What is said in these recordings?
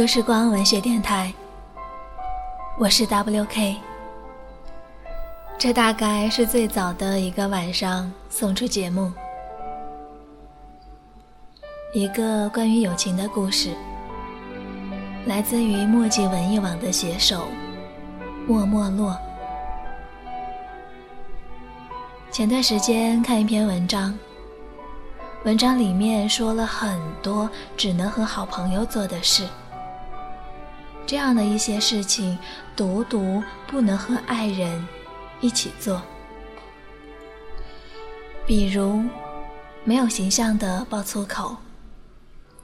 旧时光文学电台，我是 WK。这大概是最早的一个晚上送出节目，一个关于友情的故事，来自于墨迹文艺网的写手莫莫洛。前段时间看一篇文章，文章里面说了很多只能和好朋友做的事。这样的一些事情，独独不能和爱人一起做。比如，没有形象的爆粗口，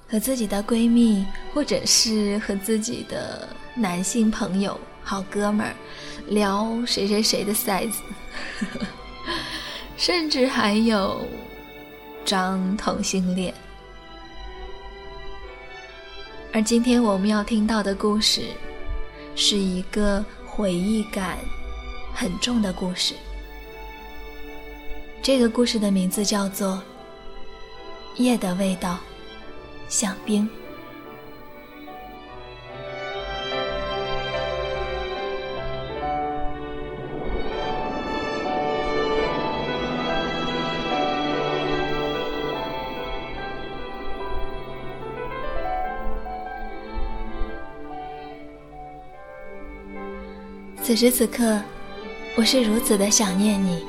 和自己的闺蜜或者是和自己的男性朋友、好哥们儿聊谁谁谁的 size，甚至还有装同性恋。而今天我们要听到的故事，是一个回忆感很重的故事。这个故事的名字叫做《夜的味道像冰》。此时此刻，我是如此的想念你。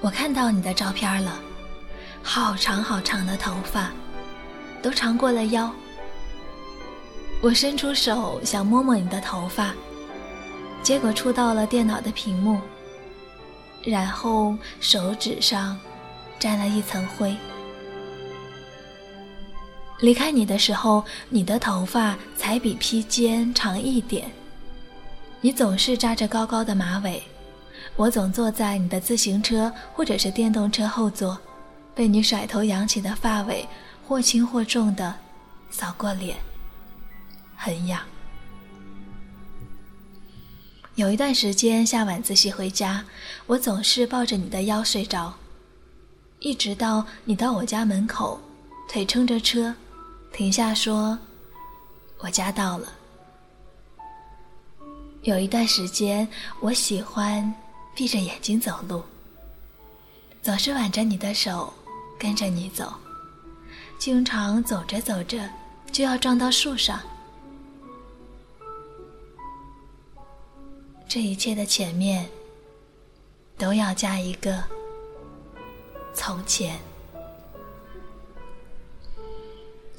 我看到你的照片了，好长好长的头发，都长过了腰。我伸出手想摸摸你的头发，结果触到了电脑的屏幕，然后手指上沾了一层灰。离开你的时候，你的头发才比披肩长一点。你总是扎着高高的马尾，我总坐在你的自行车或者是电动车后座，被你甩头扬起的发尾或轻或重的扫过脸，很痒。有一段时间下晚自习回家，我总是抱着你的腰睡着，一直到你到我家门口，腿撑着车，停下说：“我家到了。”有一段时间，我喜欢闭着眼睛走路，总是挽着你的手，跟着你走，经常走着走着就要撞到树上。这一切的前面，都要加一个从前。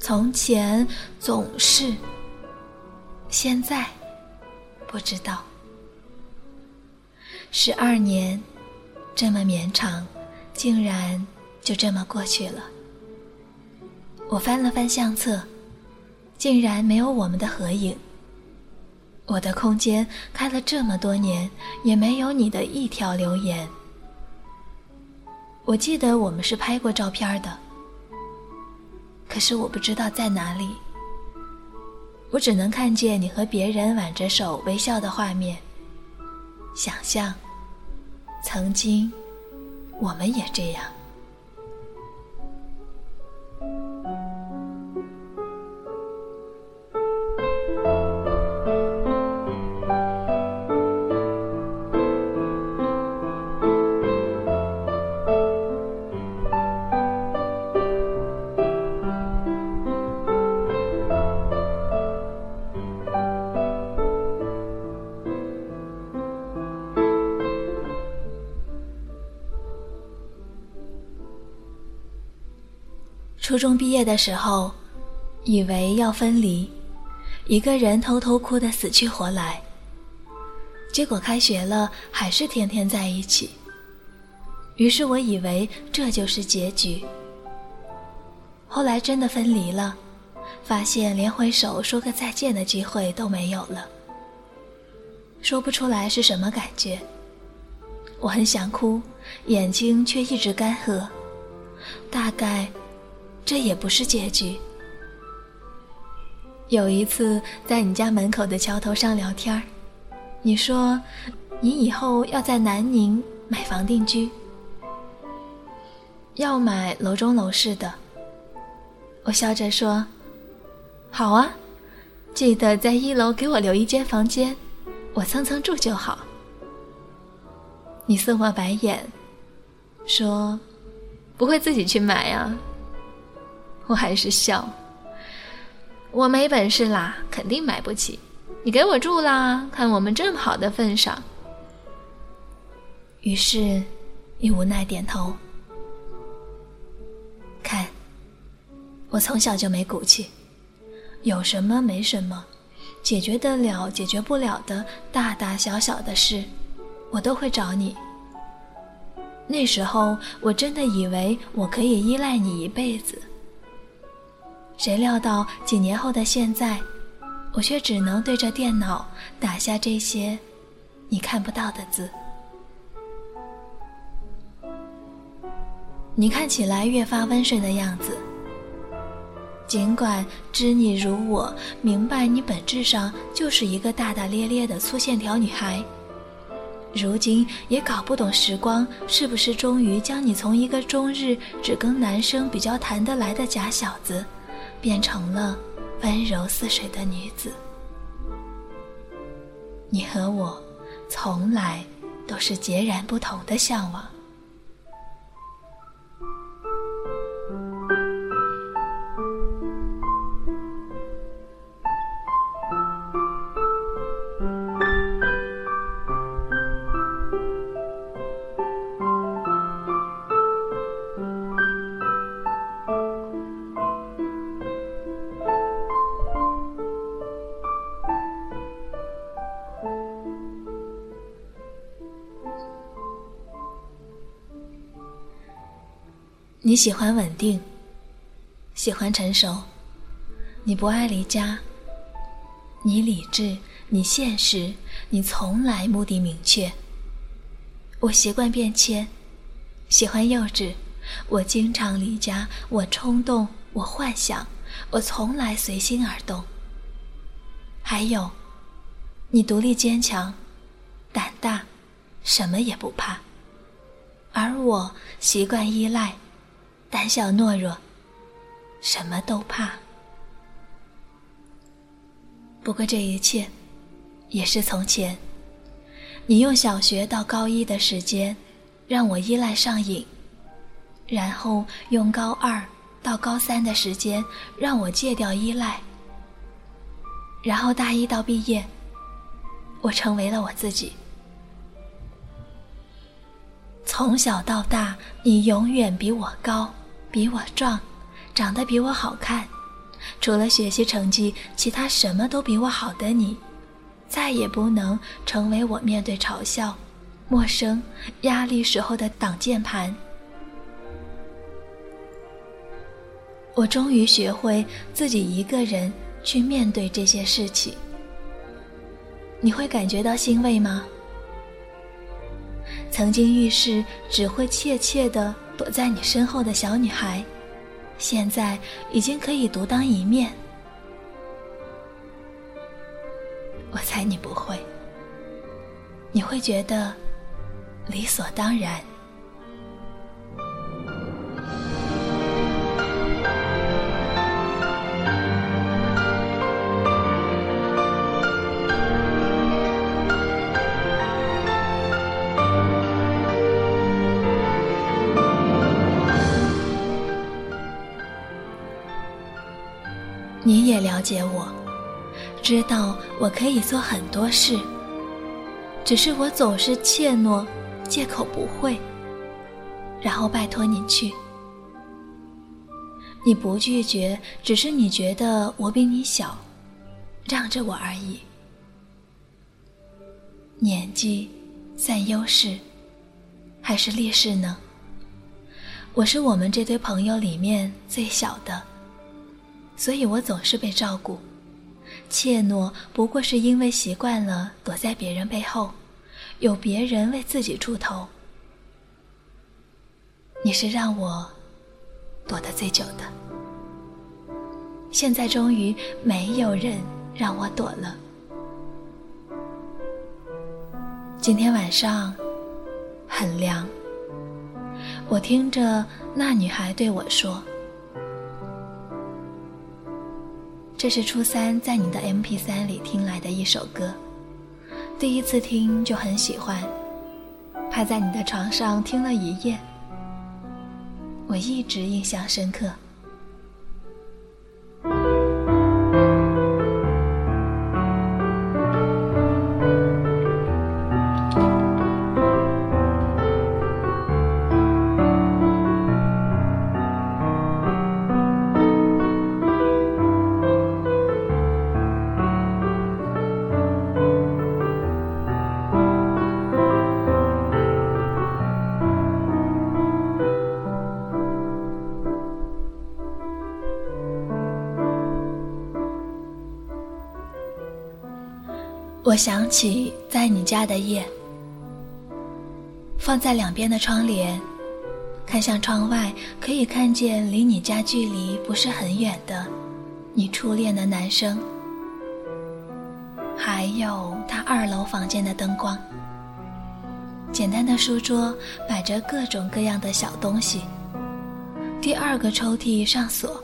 从前总是，现在。不知道，十二年，这么绵长，竟然就这么过去了。我翻了翻相册，竟然没有我们的合影。我的空间开了这么多年，也没有你的一条留言。我记得我们是拍过照片的，可是我不知道在哪里。我只能看见你和别人挽着手微笑的画面，想象，曾经，我们也这样。初中毕业的时候，以为要分离，一个人偷偷哭得死去活来。结果开学了，还是天天在一起。于是我以为这就是结局。后来真的分离了，发现连挥手说个再见的机会都没有了。说不出来是什么感觉。我很想哭，眼睛却一直干涸。大概。这也不是结局。有一次在你家门口的桥头上聊天你说你以后要在南宁买房定居，要买楼中楼式的。我笑着说：“好啊，记得在一楼给我留一间房间，我蹭蹭住就好。”你送我白眼，说：“不会自己去买啊？”我还是笑：“我没本事啦，肯定买不起。你给我住啦，看我们这么好的份上。”于是，你无奈点头。看，我从小就没骨气，有什么没什么，解决得了、解决不了的大大小小的事。我都会找你。那时候我真的以为我可以依赖你一辈子，谁料到几年后的现在，我却只能对着电脑打下这些你看不到的字。你看起来越发温顺的样子，尽管知你如我，明白你本质上就是一个大大咧咧的粗线条女孩。如今也搞不懂时光是不是终于将你从一个终日只跟男生比较谈得来的假小子，变成了温柔似水的女子。你和我，从来都是截然不同的向往。你喜欢稳定，喜欢成熟，你不爱离家。你理智，你现实，你从来目的明确。我习惯变迁，喜欢幼稚。我经常离家，我冲动，我幻想，我从来随心而动。还有，你独立坚强，胆大，什么也不怕。而我习惯依赖。胆小懦弱，什么都怕。不过这一切，也是从前。你用小学到高一的时间，让我依赖上瘾；然后用高二到高三的时间，让我戒掉依赖；然后大一到毕业，我成为了我自己。从小到大，你永远比我高。比我壮，长得比我好看，除了学习成绩，其他什么都比我好的你，再也不能成为我面对嘲笑、陌生、压力时候的挡箭盘。我终于学会自己一个人去面对这些事情，你会感觉到欣慰吗？曾经遇事只会怯怯的。躲在你身后的小女孩，现在已经可以独当一面。我猜你不会，你会觉得理所当然。你也了解我，知道我可以做很多事，只是我总是怯懦，借口不会，然后拜托你去。你不拒绝，只是你觉得我比你小，让着我而已。年纪算优势，还是劣势呢？我是我们这堆朋友里面最小的。所以我总是被照顾，怯懦不过是因为习惯了躲在别人背后，有别人为自己出头。你是让我躲得最久的，现在终于没有人让我躲了。今天晚上很凉，我听着那女孩对我说。这是初三在你的 MP3 里听来的一首歌，第一次听就很喜欢，趴在你的床上听了一夜，我一直印象深刻。我想起在你家的夜，放在两边的窗帘，看向窗外，可以看见离你家距离不是很远的你初恋的男生，还有他二楼房间的灯光。简单的书桌摆着各种各样的小东西，第二个抽屉上锁，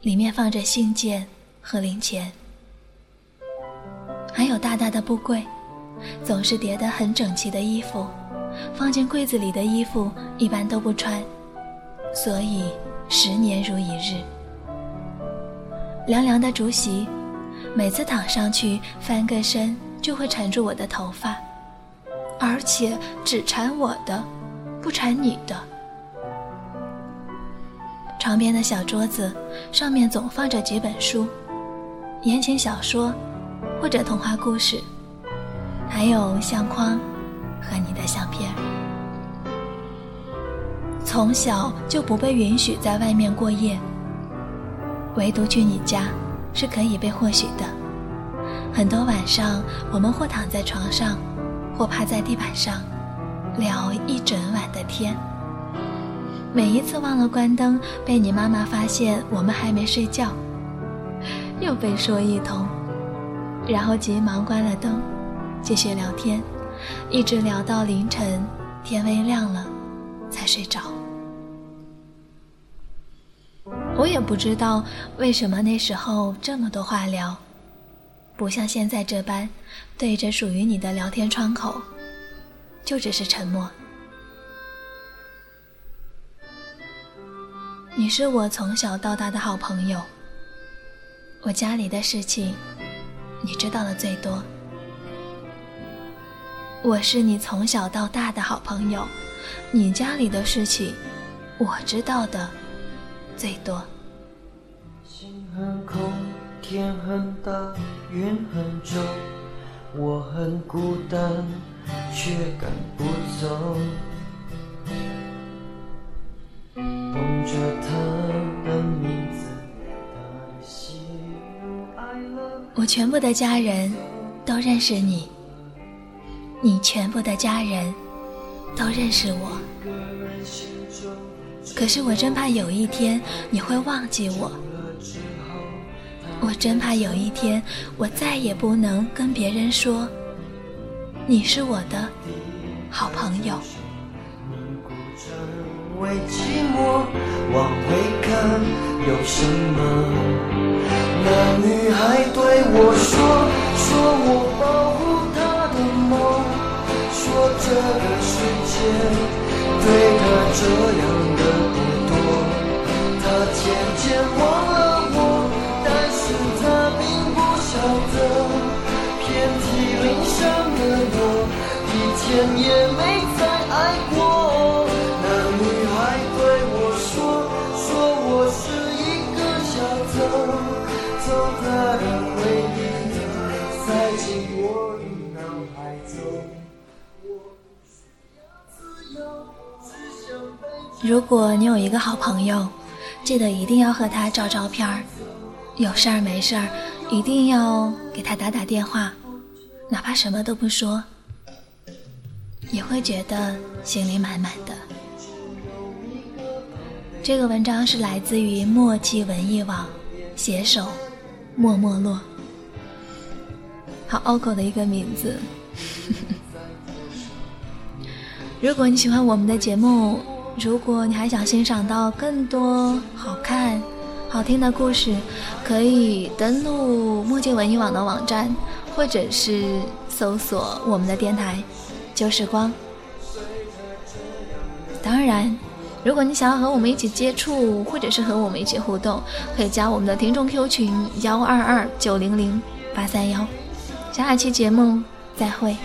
里面放着信件和零钱。还有大大的布柜，总是叠得很整齐的衣服，放进柜子里的衣服一般都不穿，所以十年如一日。凉凉的竹席，每次躺上去翻个身就会缠住我的头发，而且只缠我的，不缠你的。床边的小桌子上面总放着几本书，言情小说。或者童话故事，还有相框和你的相片。从小就不被允许在外面过夜，唯独去你家是可以被获许的。很多晚上，我们或躺在床上，或趴在地板上，聊一整晚的天。每一次忘了关灯，被你妈妈发现我们还没睡觉，又被说一通。然后急忙关了灯，继续聊天，一直聊到凌晨，天微亮了，才睡着。我也不知道为什么那时候这么多话聊，不像现在这般对着属于你的聊天窗口，就只是沉默。你是我从小到大的好朋友，我家里的事情。你知道的最多，我是你从小到大的好朋友，你家里的事情，我知道的最多。心很空，天很大，云很重，我很孤单，却赶不走。梦着他我全部的家人都认识你，你全部的家人都认识我。可是我真怕有一天你会忘记我，我真怕有一天我再也不能跟别人说你是我的好朋友。往回看，有什么？那女孩对我说：“说我保护她的梦，说这个世界对她这样如果你有一个好朋友，记得一定要和他照照片儿，有事儿没事儿一定要给他打打电话，哪怕什么都不说，也会觉得心里满满的。这个文章是来自于默契文艺网，携手。默默落，好拗口的一个名字。如果你喜欢我们的节目，如果你还想欣赏到更多好看、好听的故事，可以登录墨界文艺网的网站，或者是搜索我们的电台“旧时光”。当然，如果你想要和我们一起接触，或者是和我们一起互动，可以加我们的听众 Q 群幺二二九零零八三幺。下一期节目再会。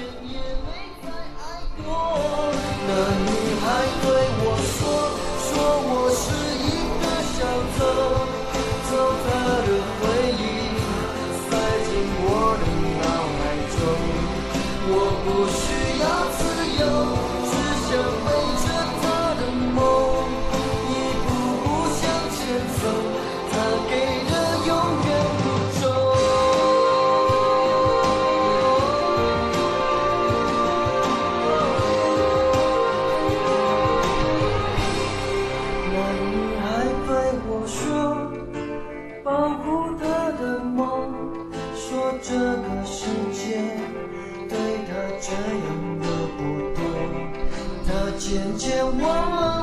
渐渐忘了